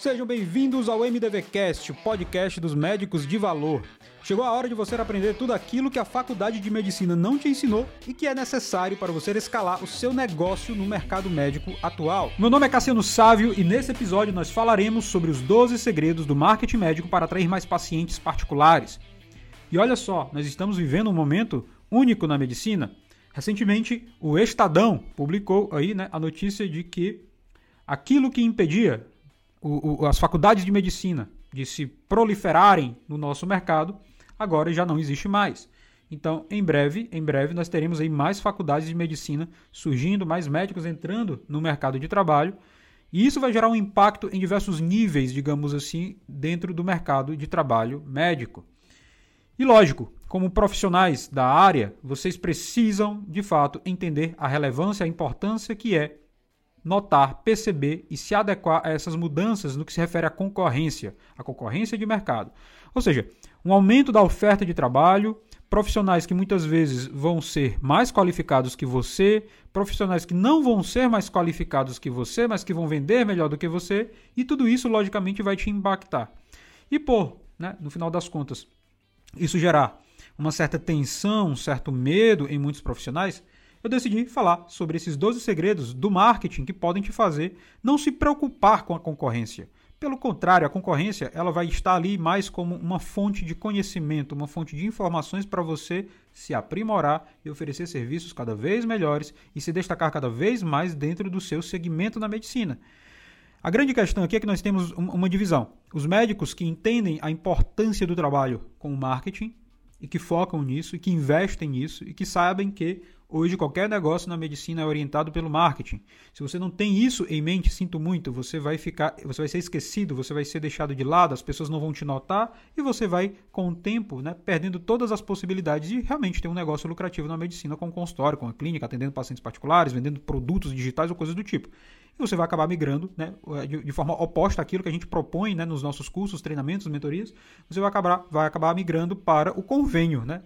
Sejam bem-vindos ao MDVcast, o podcast dos médicos de valor. Chegou a hora de você aprender tudo aquilo que a faculdade de medicina não te ensinou e que é necessário para você escalar o seu negócio no mercado médico atual. Meu nome é Cassiano Sávio e nesse episódio nós falaremos sobre os 12 segredos do marketing médico para atrair mais pacientes particulares. E olha só, nós estamos vivendo um momento único na medicina. Recentemente, o Estadão publicou aí né, a notícia de que aquilo que impedia o, o, as faculdades de medicina de se proliferarem no nosso mercado, agora já não existe mais. Então, em breve, em breve nós teremos aí mais faculdades de medicina surgindo, mais médicos entrando no mercado de trabalho, e isso vai gerar um impacto em diversos níveis, digamos assim, dentro do mercado de trabalho médico. E lógico, como profissionais da área, vocês precisam, de fato, entender a relevância, a importância que é notar, perceber e se adequar a essas mudanças no que se refere à concorrência, à concorrência de mercado. Ou seja, um aumento da oferta de trabalho, profissionais que muitas vezes vão ser mais qualificados que você, profissionais que não vão ser mais qualificados que você, mas que vão vender melhor do que você, e tudo isso logicamente vai te impactar. E por, né, no final das contas, isso gerar uma certa tensão, um certo medo em muitos profissionais, eu decidi falar sobre esses 12 segredos do marketing que podem te fazer não se preocupar com a concorrência. Pelo contrário, a concorrência ela vai estar ali mais como uma fonte de conhecimento, uma fonte de informações para você se aprimorar e oferecer serviços cada vez melhores e se destacar cada vez mais dentro do seu segmento na medicina. A grande questão aqui é que nós temos uma divisão. Os médicos que entendem a importância do trabalho com o marketing e que focam nisso e que investem nisso e que sabem que Hoje qualquer negócio na medicina é orientado pelo marketing. Se você não tem isso em mente, sinto muito, você vai ficar, você vai ser esquecido, você vai ser deixado de lado, as pessoas não vão te notar e você vai com o tempo, né, perdendo todas as possibilidades de realmente ter um negócio lucrativo na medicina com consultório, com a clínica, atendendo pacientes particulares, vendendo produtos digitais ou coisas do tipo você vai acabar migrando né, de, de, forma oposta àquilo que a gente propõe né, nos nossos cursos, treinamentos, mentorias, você vai acabar, vai acabar migrando para o convênio, né,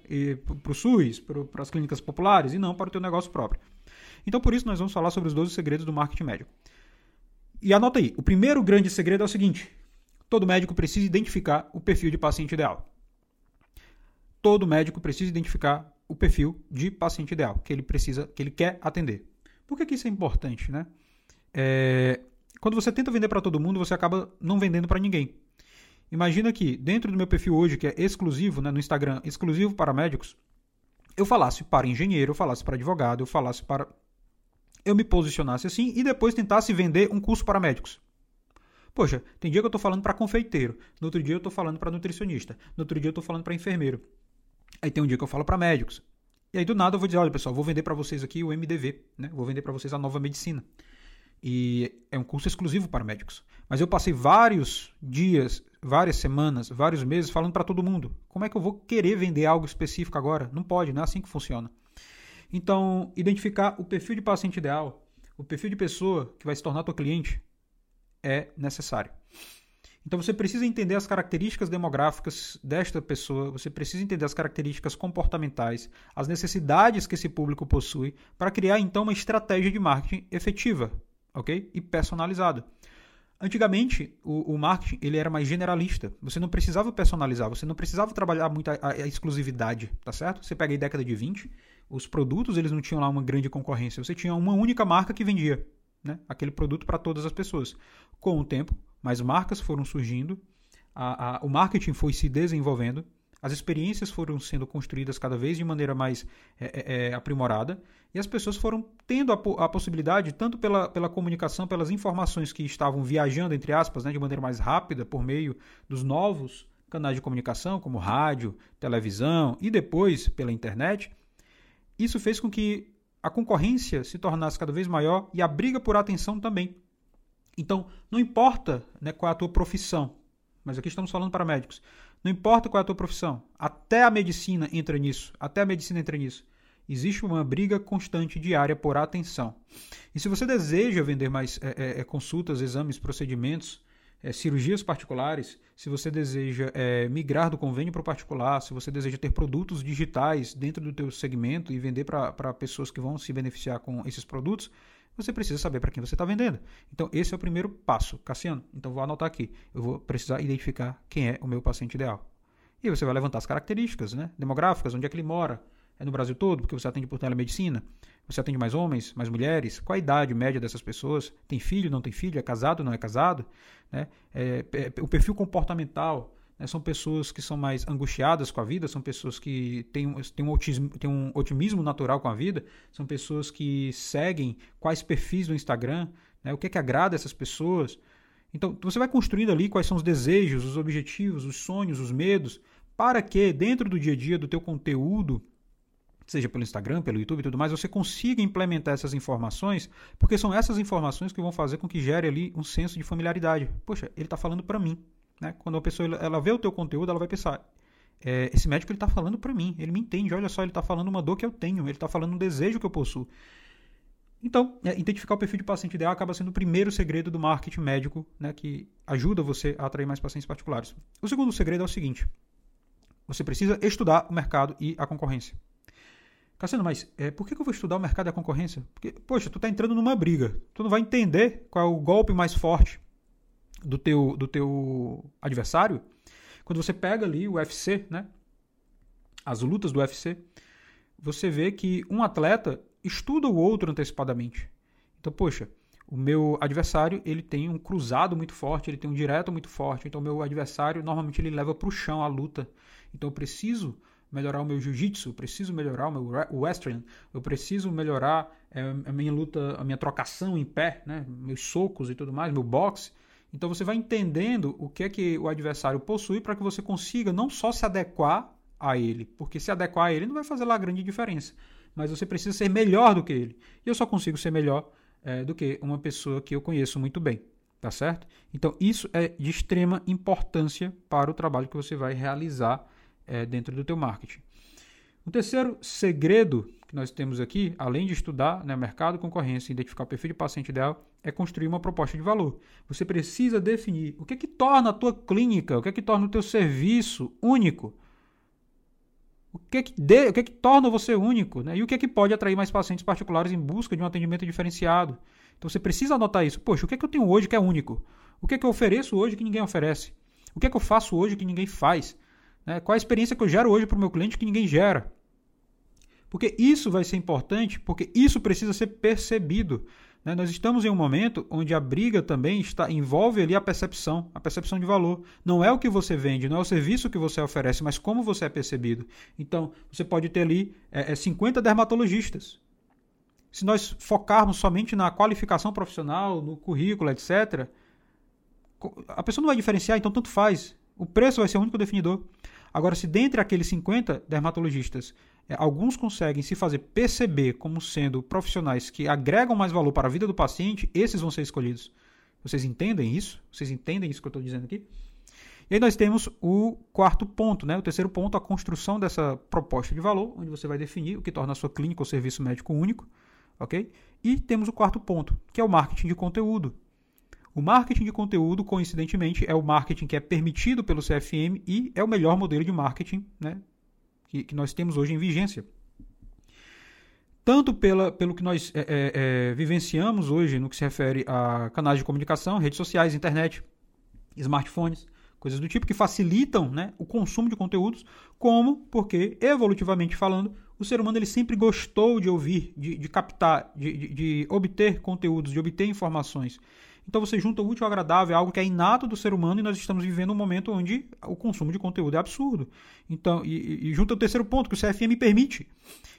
para o SUS, para as clínicas populares e não para o teu negócio próprio. Então, por isso, nós vamos falar sobre os 12 segredos do marketing médico. E anota aí, o primeiro grande segredo é o seguinte, todo médico precisa identificar o perfil de paciente ideal. Todo médico precisa identificar o perfil de paciente ideal que ele precisa, que ele quer atender. Por que, que isso é importante, né? É, quando você tenta vender para todo mundo, você acaba não vendendo para ninguém. Imagina que dentro do meu perfil hoje, que é exclusivo, né, no Instagram, exclusivo para médicos, eu falasse para engenheiro, eu falasse para advogado, eu falasse para. Eu me posicionasse assim e depois tentasse vender um curso para médicos. Poxa, tem dia que eu estou falando para confeiteiro, no outro dia eu estou falando para nutricionista, no outro dia eu estou falando para enfermeiro. Aí tem um dia que eu falo para médicos. E aí do nada eu vou dizer, olha pessoal, vou vender para vocês aqui o MDV, né? Vou vender para vocês a nova medicina e é um curso exclusivo para médicos. Mas eu passei vários dias, várias semanas, vários meses falando para todo mundo. Como é que eu vou querer vender algo específico agora? Não pode, não é assim que funciona. Então, identificar o perfil de paciente ideal, o perfil de pessoa que vai se tornar tua cliente é necessário. Então você precisa entender as características demográficas desta pessoa, você precisa entender as características comportamentais, as necessidades que esse público possui, para criar então uma estratégia de marketing efetiva ok? E personalizado. Antigamente, o, o, marketing ele era mais generalista. Você não precisava personalizar, você não precisava trabalhar muito a, a, exclusividade, tá certo? Você pega a década de 20, os produtos eles não tinham lá uma grande concorrência. Você tinha uma única marca que vendia né, aquele produto para todas as pessoas. Com o tempo, mais marcas foram surgindo, a, a, o marketing foi se desenvolvendo, as experiências foram sendo construídas cada vez de maneira mais é, é, é, aprimorada e as pessoas foram tendo a, a, possibilidade, tanto pela, pela comunicação, pelas informações que estavam viajando, entre aspas, né, de maneira mais rápida, por meio dos novos canais de comunicação, como rádio, televisão e depois pela internet, isso fez com que a concorrência se tornasse cada vez maior e a briga por atenção também. Então, não importa né, qual é a tua profissão, mas aqui estamos falando para médicos. Não importa qual é a tua profissão, até a medicina entra nisso, até a medicina entra nisso. Existe uma briga constante diária por atenção. E se você deseja vender mais é, é, é consultas, exames, procedimentos, é, cirurgias particulares, se você deseja é, migrar do convênio para o particular, se você deseja ter produtos digitais dentro do teu segmento e vender para pessoas que vão se beneficiar com esses produtos, você precisa saber para quem você está vendendo. Então, esse é o primeiro passo, Cassiano. Então, vou anotar aqui. Eu vou precisar identificar quem é o meu paciente ideal. E você vai levantar as características né, demográficas, onde é que ele mora. É no Brasil todo, porque você atende por telemedicina. Você atende mais homens, mais mulheres? Qual a idade média dessas pessoas? Tem filho, não tem filho? É casado, não é casado? Né? É, é, o perfil comportamental. Né? São pessoas que são mais angustiadas com a vida, são pessoas que têm, têm, um otimismo, têm um otimismo natural com a vida, são pessoas que seguem quais perfis do Instagram, né? o que é que agrada essas pessoas. Então, você vai construindo ali quais são os desejos, os objetivos, os sonhos, os medos, para que dentro do dia a dia do teu conteúdo seja pelo Instagram, pelo YouTube e tudo mais, você consiga implementar essas informações, porque são essas informações que vão fazer com que gere ali um senso de familiaridade. Poxa, ele está falando para mim. Né? Quando a pessoa ela vê o teu conteúdo, ela vai pensar, é, esse médico ele está falando para mim, ele me entende, olha só, ele está falando uma dor que eu tenho, ele está falando um desejo que eu possuo. Então, é, identificar o perfil de paciente ideal acaba sendo o primeiro segredo do marketing médico, né, que ajuda você a atrair mais pacientes particulares. O segundo segredo é o seguinte: você precisa estudar o mercado e a concorrência. Cassiano, mas é, por que eu vou estudar o mercado e a concorrência? Porque, poxa, tu está entrando numa briga. Tu não vai entender qual é o golpe mais forte do teu, do teu adversário. Quando você pega ali o UFC, né? As lutas do UFC, você vê que um atleta estuda o outro antecipadamente. Então, poxa, o meu adversário ele tem um cruzado muito forte, ele tem um direto muito forte. Então, meu adversário normalmente ele leva para o chão a luta. Então, eu preciso melhorar o meu jiu-jitsu, eu preciso melhorar o meu western, eu preciso melhorar é, a minha luta, a minha trocação em pé, né? meus socos e tudo mais, meu boxe. Então você vai entendendo o que é que o adversário possui para que você consiga não só se adequar a ele, porque se adequar a ele não vai fazer lá grande diferença, mas você precisa ser melhor do que ele. E eu só consigo ser melhor é, do que uma pessoa que eu conheço muito bem, tá certo? Então isso é de extrema importância para o trabalho que você vai realizar é, dentro do teu marketing. O terceiro segredo que nós temos aqui, além de estudar né, mercado, concorrência identificar o perfil de paciente ideal, é construir uma proposta de valor. Você precisa definir o que é que torna a tua clínica, o que é que torna o teu serviço único. O que é que, de, o que, é que torna você único, né? E o que é que pode atrair mais pacientes particulares em busca de um atendimento diferenciado. Então você precisa anotar isso. Poxa, o que é que eu tenho hoje que é único? O que é que eu ofereço hoje que ninguém oferece? O que é que eu faço hoje que ninguém faz? Né? Qual a experiência que eu gero hoje para o meu cliente que ninguém gera? Porque isso vai ser importante, porque isso precisa ser percebido. Né? Nós estamos em um momento onde a briga também está envolve ali a percepção, a percepção de valor. Não é o que você vende, não é o serviço que você oferece, mas como você é percebido. Então, você pode ter ali é, é 50 dermatologistas. Se nós focarmos somente na qualificação profissional, no currículo, etc., a pessoa não vai diferenciar, então tanto faz. O preço vai ser o único definidor. Agora, se dentre aqueles 50 dermatologistas, é, alguns conseguem se fazer perceber como sendo profissionais que agregam mais valor para a vida do paciente, esses vão ser escolhidos. Vocês entendem isso? Vocês entendem isso que eu estou dizendo aqui? E aí nós temos o quarto ponto, né? o terceiro ponto, a construção dessa proposta de valor, onde você vai definir o que torna a sua clínica ou serviço médico único. ok? E temos o quarto ponto, que é o marketing de conteúdo. O marketing de conteúdo, coincidentemente, é o marketing que é permitido pelo CFM e é o melhor modelo de marketing né, que, que nós temos hoje em vigência. Tanto pela, pelo que nós é, é, é, vivenciamos hoje no que se refere a canais de comunicação, redes sociais, internet, smartphones, coisas do tipo que facilitam né, o consumo de conteúdos, como porque, evolutivamente falando, o ser humano ele sempre gostou de ouvir, de, de captar, de, de, de obter conteúdos, de obter informações. Então você junta o útil ao agradável, é algo que é inato do ser humano e nós estamos vivendo um momento onde o consumo de conteúdo é absurdo. Então, e, e junta o terceiro ponto que o CFM permite.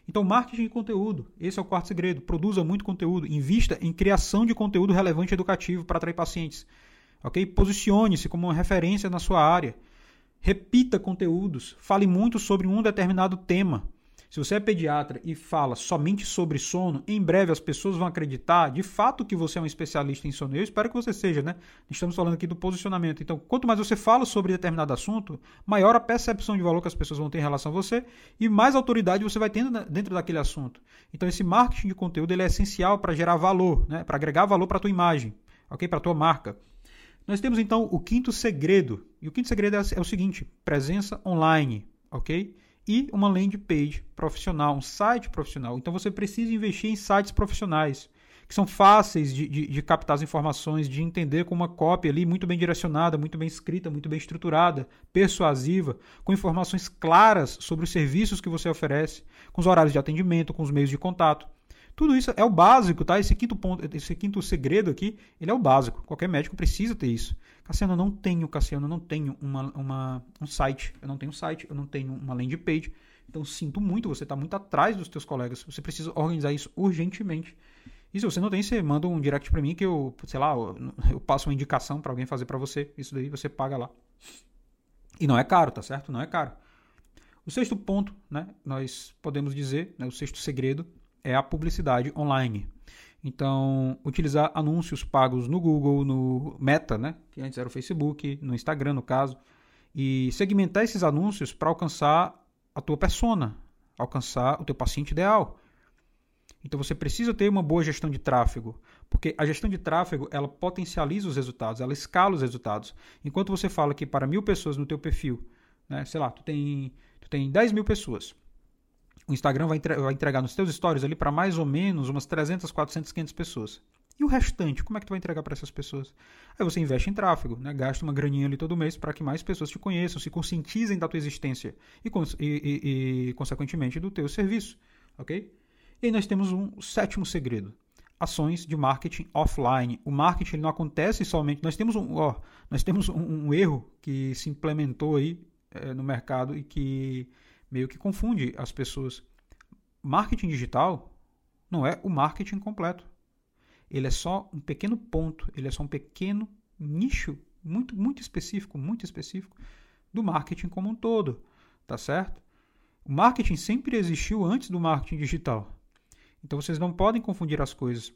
Então, marketing de conteúdo, esse é o quarto segredo. Produza muito conteúdo, invista em criação de conteúdo relevante e educativo para atrair pacientes. Ok? Posicione-se como uma referência na sua área. Repita conteúdos. Fale muito sobre um determinado tema. Se você é pediatra e fala somente sobre sono, em breve as pessoas vão acreditar de fato que você é um especialista em sono. Eu espero que você seja, né? Estamos falando aqui do posicionamento. Então, quanto mais você fala sobre determinado assunto, maior a percepção de valor que as pessoas vão ter em relação a você e mais autoridade você vai tendo dentro daquele assunto. Então, esse marketing de conteúdo ele é essencial para gerar valor, né? para agregar valor para a tua imagem, ok? para a tua marca. Nós temos então o quinto segredo. E o quinto segredo é, o seguinte: presença online, ok? E uma landing page profissional, um site profissional. Então você precisa investir em sites profissionais. que são fáceis de, de, de, captar as informações, de entender com uma cópia ali muito bem direcionada, muito bem escrita, muito bem estruturada, persuasiva, com informações claras sobre os serviços que você oferece, com os horários de atendimento, com os meios de contato. Tudo isso é o básico, tá? Esse quinto ponto, esse quinto segredo aqui, ele é o básico. Qualquer médico precisa ter isso. Cassiano, eu não tenho, Cassiano, eu não tenho uma, uma, um site, eu não tenho um site, eu não tenho uma landing page. Então sinto muito, você está muito atrás dos teus colegas. Você precisa organizar isso urgentemente. E se você não tem, você manda um direct para mim que eu, sei lá, eu, passo uma indicação para alguém fazer para você. Isso daí você paga lá. E não é caro, tá certo? Não é caro. O sexto ponto, né, nós podemos dizer, né, o sexto segredo é a publicidade online. Então, utilizar anúncios pagos no Google, no Meta, né, que antes era o Facebook, no Instagram, no caso, e segmentar esses anúncios para alcançar a tua persona, alcançar o teu paciente ideal. Então você precisa ter uma boa gestão de tráfego, porque a gestão de tráfego ela potencializa os resultados, ela escala os resultados. Enquanto você fala que para mil pessoas no teu perfil, né, sei lá, tu tem, tu tem 10 mil pessoas, o Instagram vai, entre vai entregar nos teus stories ali para mais ou menos umas 300, 400, 500 pessoas. E o restante, como é que tu vai entregar para essas pessoas? Aí você investe em tráfego, né? gasta uma graninha ali todo mês para que mais pessoas te conheçam, se conscientizem da tua existência e, e, e, consequentemente, do teu serviço. ok? E aí nós temos um sétimo segredo. Ações de marketing offline. O marketing não acontece somente. Nós temos um, ó, nós temos um, um erro que se implementou aí é, no mercado e que meio que confunde as pessoas. Marketing digital não é o marketing completo. Ele é só um pequeno ponto, ele é só um pequeno nicho muito muito específico, muito específico do marketing como um todo, tá certo? O marketing sempre existiu antes do marketing digital. Então vocês não podem confundir as coisas.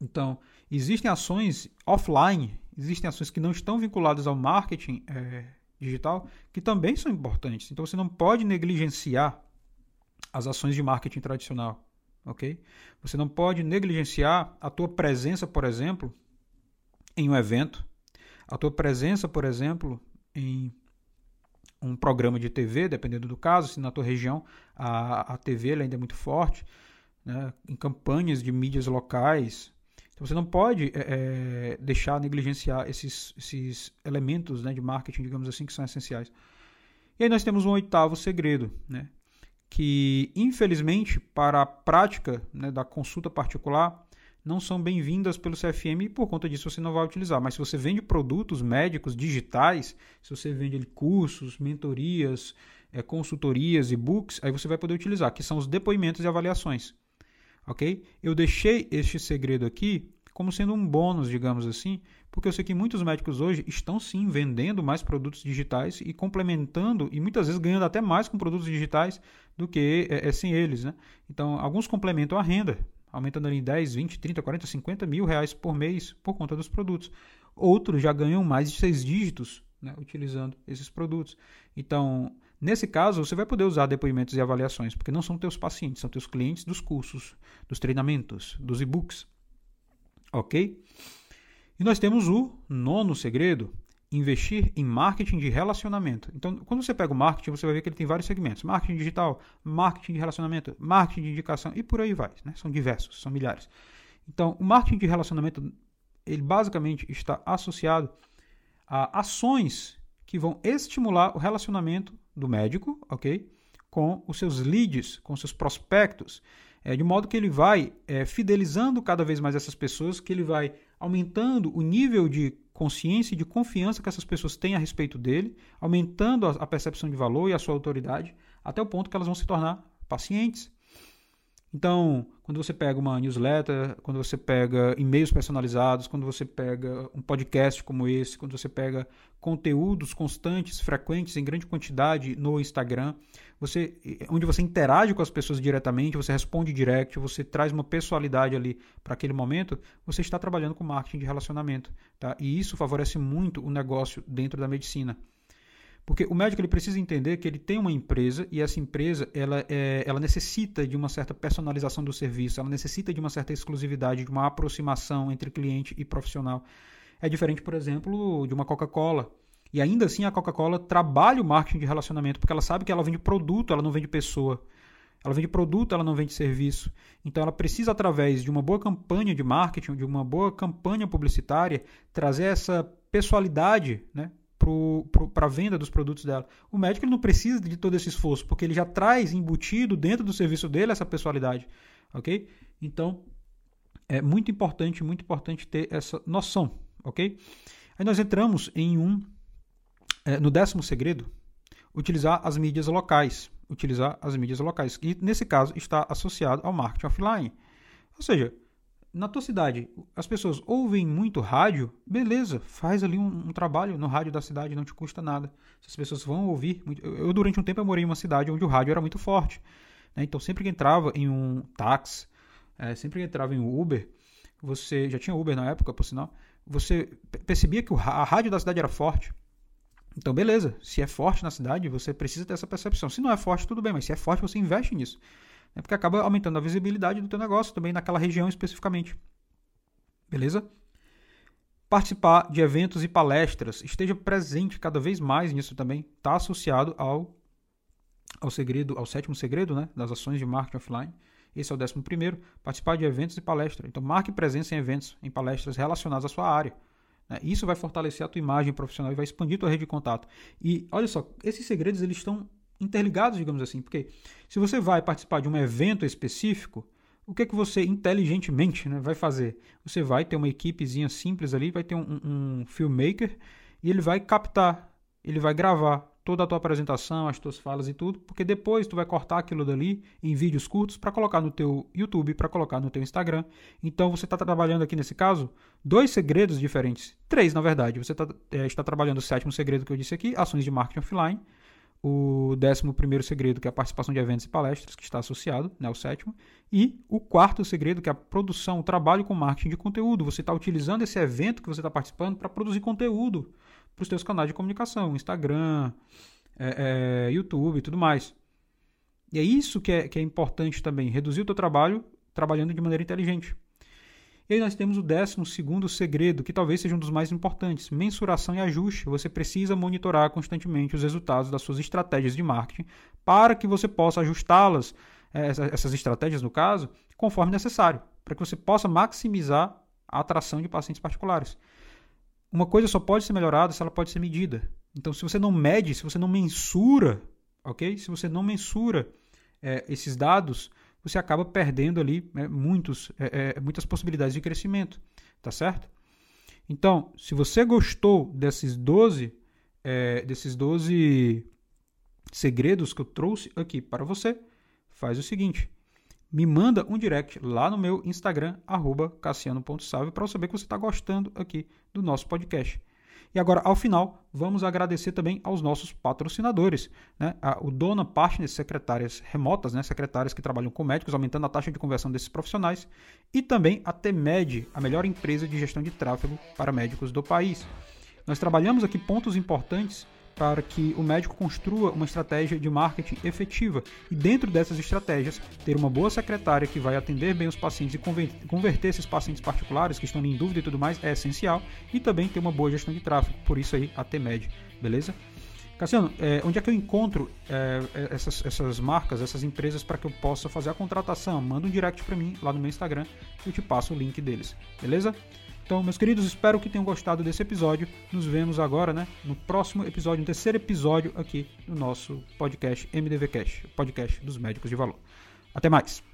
Então, existem ações offline, existem ações que não estão vinculadas ao marketing é, digital, que também são importantes. Então você não pode negligenciar as ações de marketing tradicional, ok? Você não pode negligenciar a tua presença, por exemplo, em um evento, a tua presença, por exemplo, em um programa de TV, dependendo do caso, se na tua região a, a TV ainda é muito forte, né? em campanhas de mídias locais, então você não pode é, deixar negligenciar esses, esses elementos né, de marketing, digamos assim, que são essenciais. E aí nós temos um oitavo segredo, né, que infelizmente para a prática né, da consulta particular não são bem-vindas pelo CFM e por conta disso você não vai utilizar. Mas se você vende produtos médicos digitais, se você vende cursos, mentorias, é, consultorias, e-books, aí você vai poder utilizar, que são os depoimentos e avaliações ok? Eu deixei este segredo aqui como sendo um bônus, digamos assim, porque eu sei que muitos médicos hoje estão sim vendendo mais produtos digitais e complementando e muitas vezes ganhando até mais com produtos digitais do que é, é sem eles, né? Então, alguns complementam a renda, aumentando ali 10, 20, 30, 40, 50 mil reais por mês por conta dos produtos. Outros já ganham mais de seis dígitos né, utilizando esses produtos. Então, Nesse caso, você vai poder usar depoimentos e avaliações, porque não são teus pacientes, são teus clientes dos cursos, dos treinamentos, dos e-books. Ok? E nós temos o nono segredo, investir em marketing de relacionamento. Então, quando você pega o marketing, você vai ver que ele tem vários segmentos: marketing digital, marketing de relacionamento, marketing de indicação e por aí vai. Né? São diversos, são milhares. Então, o marketing de relacionamento, ele basicamente está associado a ações que vão estimular o relacionamento do médico, ok? Com os seus leads, com seus prospectos, é, de modo que ele vai é, fidelizando cada vez mais essas pessoas, que ele vai aumentando o nível de consciência e de confiança que essas pessoas têm a respeito dele, aumentando a, a percepção de valor e a sua autoridade, até o ponto que elas vão se tornar pacientes. Então, quando você pega uma newsletter, quando você pega e-mails personalizados, quando você pega um podcast como esse, quando você pega conteúdos constantes, frequentes, em grande quantidade no Instagram, você, onde você interage com as pessoas diretamente, você responde direct, você traz uma pessoalidade ali para aquele momento, você está trabalhando com marketing de relacionamento. Tá? E isso favorece muito o negócio dentro da medicina. Porque o médico ele precisa entender que ele tem uma empresa e essa empresa ela, é, ela necessita de uma certa personalização do serviço, ela necessita de uma certa exclusividade, de uma aproximação entre cliente e profissional. É diferente, por exemplo, de uma Coca-Cola. E ainda assim a Coca-Cola trabalha o marketing de relacionamento, porque ela sabe que ela vende produto, ela não vende pessoa. Ela vende produto, ela não vende serviço. Então ela precisa, através de uma boa campanha de marketing, de uma boa campanha publicitária, trazer essa pessoalidade né, para a venda dos produtos dela. O médico ele não precisa de todo esse esforço, porque ele já traz embutido dentro do serviço dele essa pessoalidade. Ok? Então, é muito importante, muito importante ter essa noção. Ok? Aí nós entramos em um. É, no décimo segredo, utilizar as mídias locais. Utilizar as mídias locais. E nesse caso está associado ao marketing offline. Ou seja, na tua cidade, as pessoas ouvem muito rádio, beleza, faz ali um, um, trabalho no rádio da cidade, não te custa nada. Se as pessoas vão ouvir. Muito, eu, eu, durante um tempo, eu morei em uma cidade onde o rádio era muito forte. Né? Então, sempre que entrava em um táxi, é, sempre que entrava em um Uber, você. Já tinha Uber na época, por sinal. Você percebia que o, a rádio da cidade era forte. Então, beleza. Se é forte na cidade, você precisa ter essa percepção. Se não é forte, tudo bem, mas se é forte, você investe nisso. Né? Porque acaba aumentando a visibilidade do teu negócio também naquela região especificamente. Beleza? Participar de eventos e palestras. Esteja presente cada vez mais nisso também. Está associado ao, ao segredo, ao sétimo segredo né? das ações de marketing offline. Esse é o décimo primeiro. Participar de eventos e palestras. Então, marque presença em eventos, em palestras relacionadas à sua área. Né? Isso vai fortalecer a tua imagem profissional e vai expandir tua rede de contato. E olha só, esses segredos eles estão interligados, digamos assim, porque se você vai participar de um evento específico, o que é que você inteligentemente né, vai fazer? Você vai ter uma equipezinha simples ali, vai ter um, um filmmaker e ele vai captar, ele vai gravar toda a tua apresentação, as tuas falas e tudo, porque depois tu vai cortar aquilo dali em vídeos curtos para colocar no teu YouTube, para colocar no teu Instagram. Então você está trabalhando aqui nesse caso dois segredos diferentes, três na verdade. Você tá, é, está trabalhando o sétimo segredo que eu disse aqui, ações de marketing offline o décimo primeiro segredo, que é a participação de eventos e palestras, que está associado, né, o sétimo, e o quarto segredo, que é a produção, o trabalho com marketing de conteúdo. Você está utilizando esse evento que você está participando para produzir conteúdo para os seus canais de comunicação, Instagram, é, é, YouTube e tudo mais. E é isso que é, que é importante também, reduzir o teu trabalho trabalhando de maneira inteligente. E aí nós temos o décimo segundo segredo, que talvez seja um dos mais importantes, mensuração e ajuste. Você precisa monitorar constantemente os resultados das suas estratégias de marketing para que você possa ajustá-las, eh, essas estratégias no caso, conforme necessário, para que você possa maximizar a atração de pacientes particulares. Uma coisa só pode ser melhorada se ela pode ser medida. Então, se você não mede, se você não mensura, ok? Se você não mensura é, esses dados, você acaba perdendo ali né, muitos, é, é, muitas possibilidades de crescimento, tá certo? Então, se você gostou desses 12, é, desses 12 segredos que eu trouxe aqui para você, faz o seguinte, me manda um direct lá no meu Instagram, cassiano.salve, para eu saber que você está gostando aqui do nosso podcast. E agora, ao final, vamos agradecer também aos nossos patrocinadores. Né? o Dona Partners, secretárias remotas, né? secretárias que trabalham com médicos, aumentando a taxa de conversão desses profissionais. E também a TEMED, a melhor empresa de gestão de tráfego para médicos do país. Nós trabalhamos aqui pontos importantes para que o médico construa uma estratégia de marketing efetiva e, dentro dessas estratégias, ter uma boa secretária que vai atender bem os pacientes e converter esses pacientes particulares que estão em dúvida e tudo mais é essencial e também ter uma boa gestão de tráfego, por isso aí a TMED, beleza? Cassiano, é, onde é que eu encontro é, essas, essas marcas, essas empresas para que eu possa fazer a contratação? Manda um direct para mim lá no meu Instagram e eu te passo o link deles, beleza? Então, meus queridos, espero que tenham gostado desse episódio. Nos vemos agora, né, no próximo episódio, no terceiro episódio aqui do nosso podcast MDV Cash, podcast dos médicos de valor. Até mais.